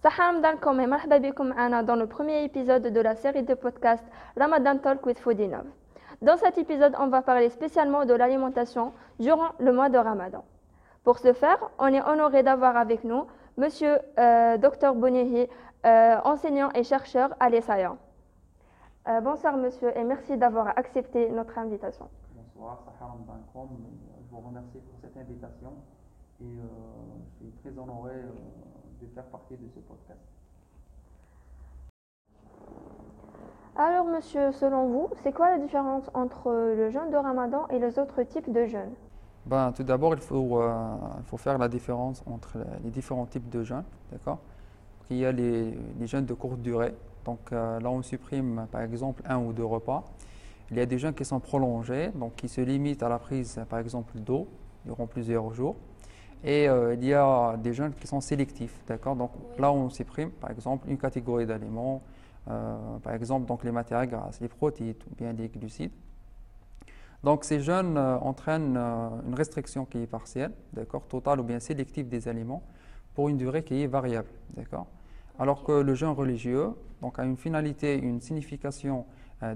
Salam alaikum et marhaba bikoum dans le premier épisode de la série de podcasts Ramadan Talk with Foodinov. Dans cet épisode, on va parler spécialement de l'alimentation durant le mois de Ramadan. Pour ce faire, on est honoré d'avoir avec nous Monsieur euh, Dr Bonihi, euh, enseignant et chercheur à l'ESAIA. Euh, bonsoir monsieur et merci d'avoir accepté notre invitation. Bonsoir, alaikum. Je vous remercie pour cette invitation et je suis très honoré de faire partie de ce podcast. Alors, monsieur, selon vous, c'est quoi la différence entre le jeûne de Ramadan et les autres types de jeûnes ben, Tout d'abord, il faut, euh, faire la différence entre les différents types de jeûnes. D'accord? Il y a les, les, jeûnes de courte durée. Donc euh, là, on supprime par exemple un ou deux repas. Il y a des jeûnes qui sont prolongés, donc qui se limitent à la prise par exemple d'eau durant plusieurs jours. Et euh, il y a des jeunes qui sont sélectifs, d'accord? Donc là, on supprime, par exemple, une catégorie d'aliments, euh, par exemple, donc les matières grasses, les protéines ou bien les glucides. Donc ces jeunes euh, entraînent une restriction qui est partielle, d'accord, totale ou bien sélective des aliments pour une durée qui est variable, d'accord? Alors que le jeûne religieux donc, a une finalité, une signification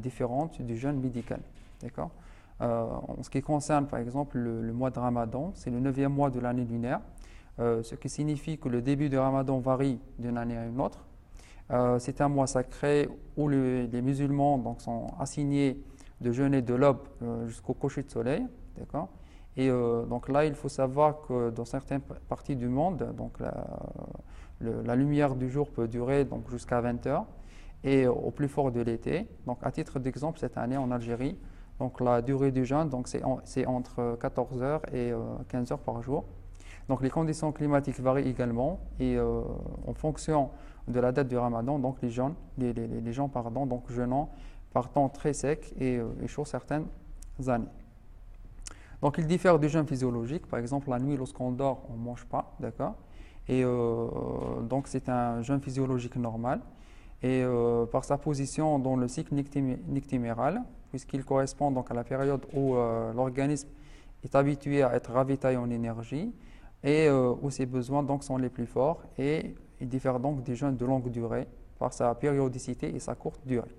différente du jeûne médical, d'accord? Euh, en ce qui concerne par exemple le, mois de Ramadan, c'est le neuvième mois de l'année lunaire, euh, ce qui signifie que le début de Ramadan varie d'une année à une autre. Euh, c'est un mois sacré où les musulmans sont assignés de jeûner de l'aube jusqu'au coucher de soleil. D'accord? Et donc là, il faut savoir que dans certaines parties du monde, donc la, lumière du jour peut durer donc jusqu'à 20 heures et au plus fort de l'été. Donc à titre d'exemple, cette année en Algérie, donc la durée du jeûne, c'est, entre 14 heures et 15 euh, heures par jour. Donc les conditions climatiques varient également et euh, en fonction de la date du ramadan, donc les, jeunes, les, gens pardon, donc jeûnant par temps très sec et, euh, chaud certaines années. Donc il diffère du jeûne physiologique. Par exemple, la nuit, lorsqu'on dort, on ne mange pas, d'accord? Et donc c'est un jeûne physiologique normal. Et par sa position dans le cycle nictiméral, puisqu'il correspond donc à la période où euh, l'organisme est habitué à être ravitaillé en énergie et euh, où ses besoins donc sont les plus forts et il diffère donc des jeûnes de longue durée par sa périodicité et sa courte durée.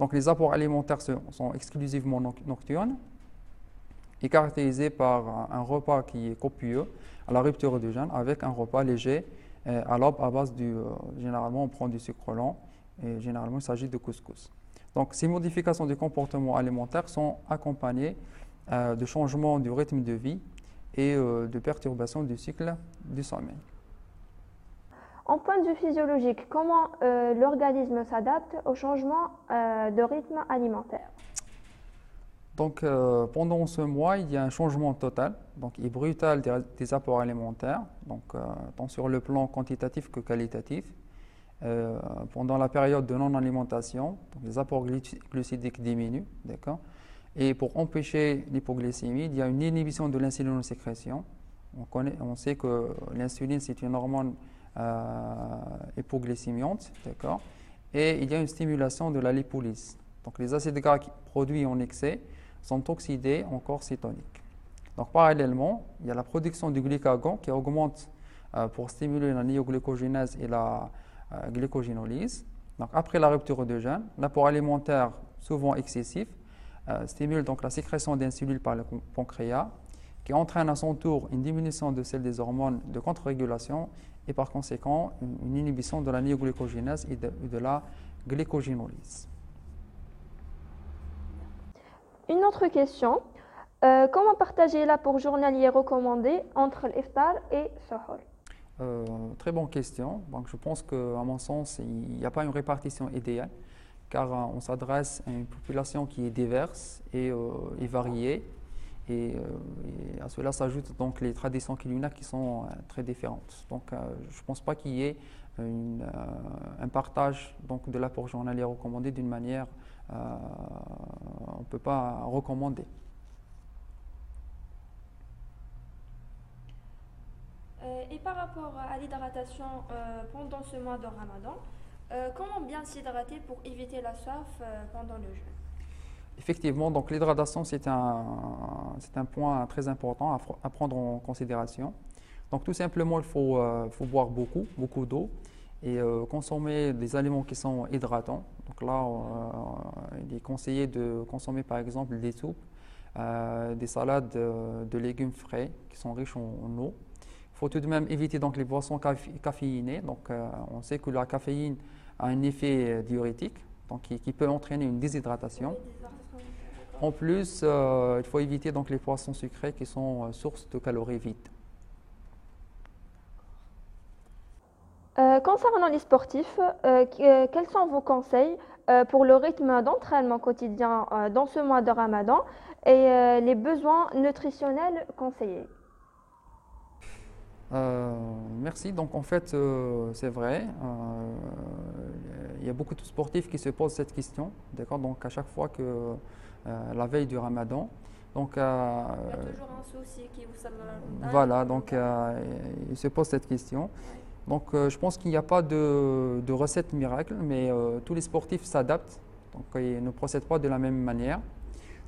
Donc les apports alimentaires sont exclusivement nocturnes et caractérisés par un repas qui est copieux à la rupture du jeûne avec un repas léger euh, à l'aube à base du, généralement on prend du sucre lent et généralement il s'agit de couscous. Donc ces modifications du comportement alimentaire sont accompagnées euh, de changements du rythme de vie et euh, de perturbations du cycle du sommeil. En point de vue physiologique, comment euh, l'organisme s'adapte au changement de rythme alimentaire? Donc, pendant ce mois, il y a un changement total, donc et brutal des, apports alimentaires, donc tant sur le plan quantitatif que qualitatif. Euh, pendant la période de non-alimentation, les apports glucidiques diminuent, Et pour empêcher l'hypoglycémie, il y a une inhibition de l'insulinosécrétion. On, connaît, on sait que l'insuline, c'est une hormone euh, hypoglycémiante, d'accord? Et il y a une stimulation de la lipolyse. Donc les acides gras produits en excès sont oxydés en corps cétonique. Donc parallèlement, il y a la production du glycagon qui augmente euh, pour stimuler la néoglycogénèse et la euh, glycogénolyse. Donc, après la rupture de jeûne, l'apport alimentaire souvent excessif euh, stimule donc la sécrétion d'insuline par le pancréas, qui entraîne à son tour une diminution de celle des hormones de contre-régulation et par conséquent une, inhibition de la néoglycogénèse et de, la glycogénolyse. Une autre question. Euh, comment partager l'apport journalier recommandé entre l'iftar et suhoor euh, très bonne question. Donc, je pense qu'à mon sens, il n'y a pas une répartition idéale, car euh, on s'adresse à une population qui est diverse et, variée. Et, à cela s'ajoutent donc les traditions culinaires qui sont très différentes. Donc, je ne pense pas qu'il y ait un partage donc, de l'apport journalier recommandé d'une manière, on ne peut pas recommander. Euh, et par rapport à l'hydratation euh, pendant ce mois de Ramadan, euh, comment bien s'hydrater pour éviter la soif pendant le jeûne? Effectivement, donc l'hydratation c'est un, c'est un point très important à, prendre en considération. Donc tout simplement, il faut, faut boire beaucoup, beaucoup d'eau et consommer des aliments qui sont hydratants. Donc là, il est conseillé de consommer par exemple des soupes, des salades de légumes frais qui sont riches en eau. Il faut tout de même éviter donc les boissons caféinées. Donc, euh, on sait que la caféine a un effet diurétique, donc qui, peut entraîner une déshydratation. En plus, euh, il faut éviter donc les poissons sucrés qui sont euh, source de calories vides. Concernant les sportifs, quels sont vos conseils pour le rythme d'entraînement quotidien dans ce mois de Ramadan et les besoins nutritionnels conseillés? Euh, merci. Donc en fait, euh, c'est vrai. Euh, il y a beaucoup de sportifs qui se posent cette question. D'accord? Donc à chaque fois que la veille du Ramadan. Donc, il y a toujours un souci qui vous Voilà. Donc ils se posent cette question. Donc je pense qu'il n'y a pas de, recette miracle, mais tous les sportifs s'adaptent. Donc ils ne procèdent pas de la même manière.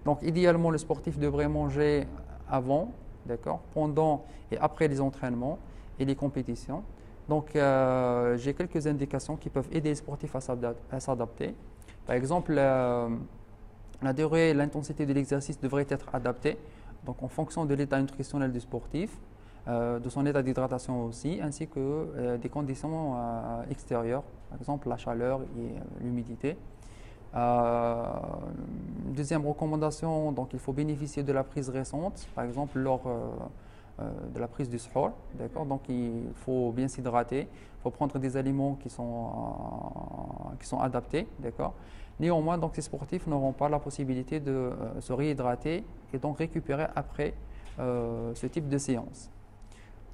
Donc idéalement, le sportif devrait manger avant, d'accord, pendant et après les entraînements et les compétitions. Donc, euh, j'ai quelques indications qui peuvent aider les sportifs à s'adapter. Par exemple, la durée et l'intensité de l'exercice devraient être adaptées, donc en fonction de l'état nutritionnel du sportif, euh, de son état d'hydratation aussi, ainsi que euh, des conditions extérieures, par exemple la chaleur et l'humidité. Euh, deuxième recommandation, donc il faut bénéficier de la prise récente, par exemple lors euh, euh, de la prise du sport, d'accord Donc il faut bien s'hydrater, il faut prendre des aliments qui sont, qui sont adaptés, d'accord Néanmoins, donc ces sportifs n'auront pas la possibilité de se réhydrater et donc récupérer après ce type de séance.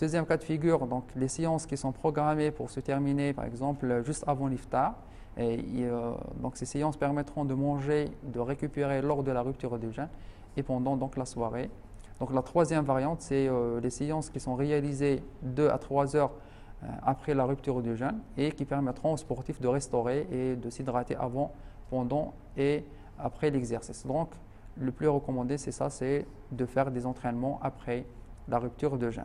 Deuxième cas de figure, donc les séances qui sont programmées pour se terminer, par exemple, juste avant l'iftar, et, euh, donc ces séances permettront de manger, de récupérer lors de la rupture du jeûne et pendant donc la soirée. Donc la troisième variante, c'est euh, les séances qui sont réalisées 2 à 3 heures euh, après la rupture du jeûne et qui permettront aux sportifs de restaurer et de s'hydrater avant, pendant et après l'exercice. Donc le plus recommandé, c'est ça, c'est de faire des entraînements après la rupture de jeûne.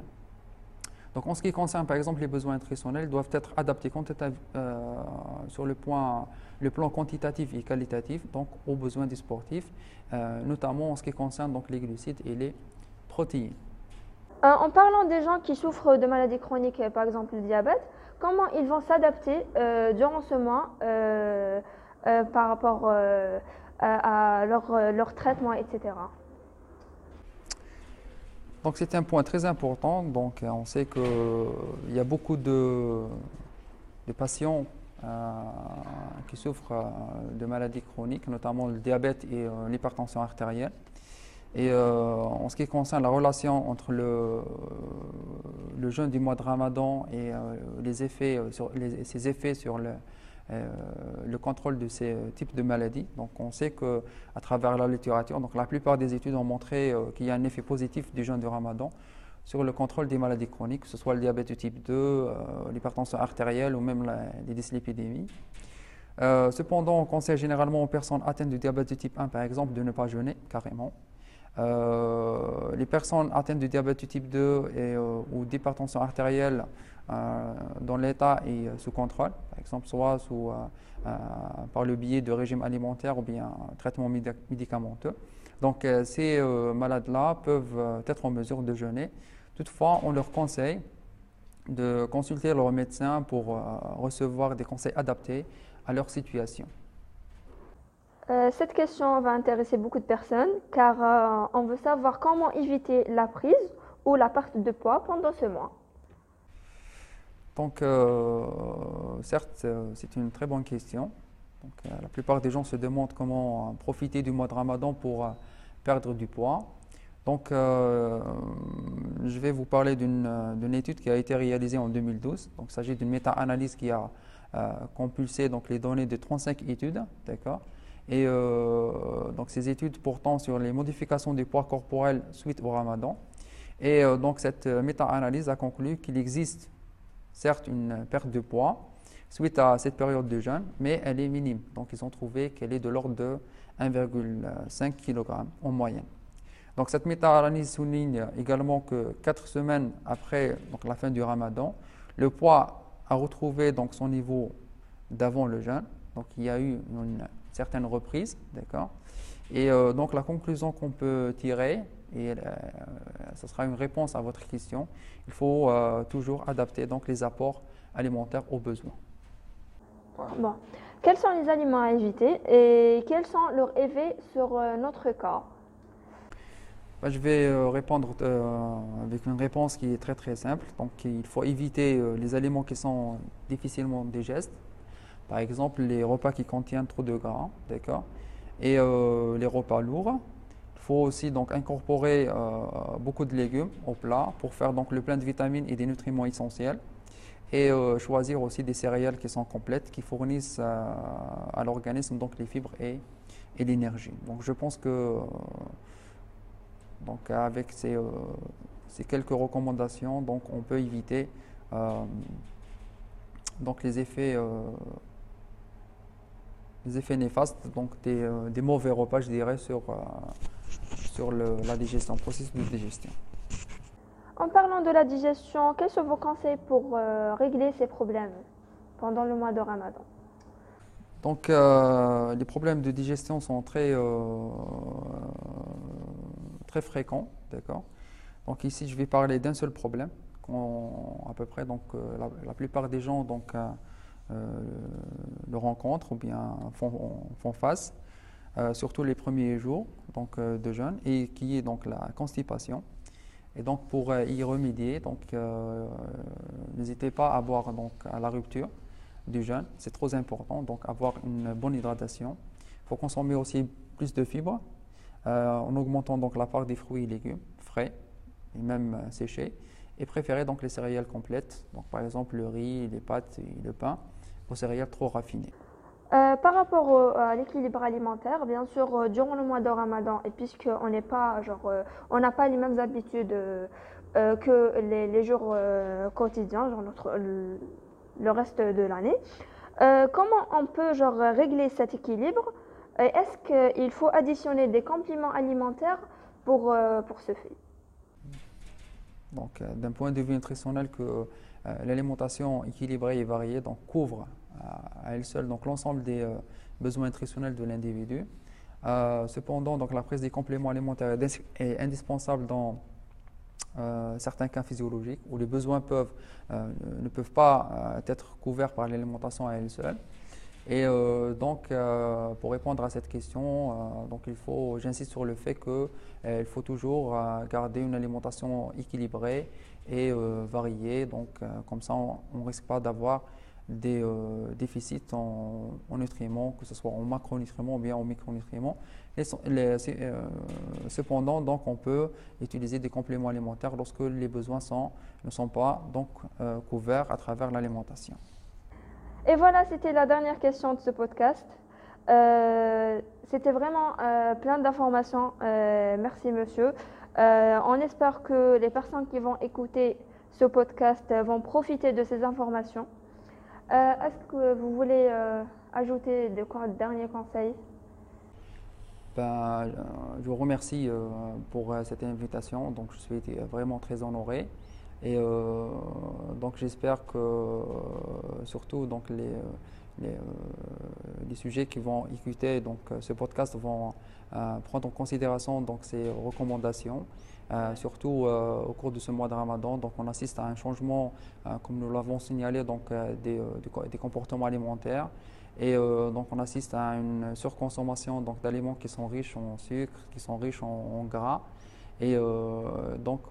Donc en ce qui concerne par exemple les besoins nutritionnels, doivent être adaptés euh, sur le, point, le plan quantitatif et qualitatif donc aux besoins des sportifs, euh, notamment en ce qui concerne donc les glucides et les protéines. Euh, en parlant des gens qui souffrent de maladies chroniques, par exemple le diabète, comment ils vont s'adapter durant ce mois par rapport à leur, leur traitement, etc. Donc c'est un point très important. Donc on sait qu'il y a beaucoup de, patients euh, qui souffrent euh, de maladies chroniques, notamment le diabète et euh, l'hypertension artérielle. Et en ce qui concerne la relation entre le, le jeûne du mois de Ramadan et les effets ses effets sur le, euh, le contrôle de ces euh, types de maladies. Donc on sait qu'à travers la littérature, donc la plupart des études ont montré euh, qu'il y a un effet positif du jeûne du ramadan sur le contrôle des maladies chroniques, que ce soit le diabète de type 2, l'hypertension artérielle ou même les dyslipidémies. cependant, on conseille généralement aux personnes atteintes de diabète de type 1, par exemple, de ne pas jeûner carrément. les personnes atteintes de diabète de type 2 et, ou d'hypertension artérielle euh, dont l'État est euh, sous contrôle, par exemple, soit euh, par le biais de régime alimentaire ou bien traitement médicamenteux. Donc ces malades-là peuvent être en mesure de jeûner. Toutefois, on leur conseille de consulter leur médecin pour recevoir des conseils adaptés à leur situation. cette question va intéresser beaucoup de personnes car on veut savoir comment éviter la prise ou la perte de poids pendant ce mois. Donc, euh, certes, euh, c'est une très bonne question. Euh, la plupart des gens se demandent comment profiter du mois de Ramadan pour perdre du poids. Donc, je vais vous parler d'une étude qui a été réalisée en 2012. Donc, il s'agit d'une méta-analyse qui a compulsé donc, les données de 35 études. D'accord et donc ces études portant sur les modifications du poids corporel suite au ramadan. Et donc cette méta-analyse a conclu qu'il existe certes une perte de poids suite à cette période de jeûne, mais elle est minime. Donc ils ont trouvé qu'elle est de l'ordre de 1,5 kg en moyenne. Donc cette méta-analyse souligne également que 4 semaines après la fin du ramadan, le poids à retrouver donc son niveau d'avant le jeûne. Donc il y a eu une certaine reprise, Et euh, donc la conclusion qu'on peut tirer, et ce sera une réponse à votre question, il faut toujours adapter donc les apports alimentaires aux besoins. Bon. Quels sont les aliments à éviter et quels sont leurs effets sur notre corps? Bah, je vais euh, répondre euh, avec une réponse qui est très très simple. Donc il faut éviter euh, les aliments qui sont difficilement digestes. Par exemple, les repas qui contiennent trop de gras, d'accord? Et les repas lourds. Il faut aussi donc incorporer beaucoup de légumes au plat pour faire donc le plein de vitamines et des nutriments essentiels. Et choisir aussi des céréales qui sont complètes, qui fournissent à l'organisme donc les fibres et, l'énergie. Donc je pense que donc avec ces, euh, quelques recommandations, donc on peut éviter euh, donc les effets, euh, les effets néfastes, donc des, mauvais repas, je dirais, sur, sur le, la digestion, le processus de digestion. En parlant de la digestion, quels sont vos conseils pour régler ces problèmes pendant le mois de Ramadan? Donc, les problèmes de digestion sont très, très fréquent, d'accord? Donc ici, je vais parler d'un seul problème, à peu près, donc euh, la, plupart des gens donc, euh, euh, le rencontrent ou bien font, font face, surtout les premiers jours donc, de jeûne, et qui est donc la constipation. Et donc pour y remédier, donc n'hésitez pas à boire donc à la rupture du jeûne, c'est trop important. Donc avoir une bonne hydratation. Il faut consommer aussi plus de fibres euh, en augmentant donc la part des fruits et légumes frais et même euh, séchés, et préférer donc les céréales complètes, donc par exemple le riz, les pâtes et le pain, aux céréales trop raffinées. Euh, par rapport à l'équilibre alimentaire, bien sûr, durant le mois de Ramadan, et puisqu'on n'est pas, genre, on n'a pas les mêmes habitudes que les, jours quotidiens, genre notre, le, reste de l'année, comment on peut genre régler cet équilibre est-ce qu'il faut additionner des compléments alimentaires pour, euh, pour ce fait? Donc, euh, d'un point de vue nutritionnel, que euh, l'alimentation équilibrée et variée donc, couvre à elle seule donc, l'ensemble des besoins nutritionnels de l'individu. cependant, donc, la prise des compléments alimentaires est indispensable dans certains cas physiologiques où les besoins ne peuvent pas être couverts par l'alimentation à elle seule. Et euh, donc, euh, pour répondre à cette question, euh, donc j'insiste sur le fait qu'il faut toujours garder une alimentation équilibrée et variée. Donc, comme ça, on ne risque pas d'avoir des déficits en, nutriments, que ce soit en macronutriments ou bien en micronutriments. cependant, donc, on peut utiliser des compléments alimentaires lorsque les besoins ne sont pas donc, couverts à travers l'alimentation. Et voilà, c'était la dernière question de ce podcast. Euh, c'était vraiment euh, plein d'informations. Euh, merci, monsieur. on espère que les personnes qui vont écouter ce podcast vont profiter de ces informations. Est-ce que vous voulez ajouter de quoi, derniers conseils ben, Je vous remercie pour cette invitation. Donc, je suis vraiment très honoré. Et euh, donc j'espère que euh, surtout donc les, euh, les, les, sujets qui vont écouter donc ce podcast vont prendre en considération donc ces recommandations. Surtout au cours de ce mois de Ramadan, donc on assiste à un changement, comme nous l'avons signalé, donc des, comportements alimentaires. Et donc on assiste à une surconsommation d'aliments qui sont riches en sucre, qui sont riches en gras. Et euh, donc,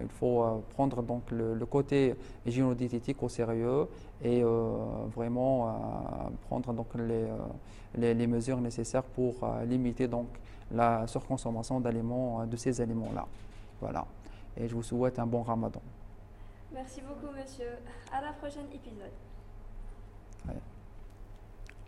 il faut euh, prendre donc, le, côté hygiéno-diététique au sérieux et euh, vraiment prendre donc, les, les, mesures nécessaires pour limiter donc, la surconsommation d'aliments, de ces aliments-là. Voilà. Et je vous souhaite un bon ramadan. Merci beaucoup, monsieur. À la prochaine épisode.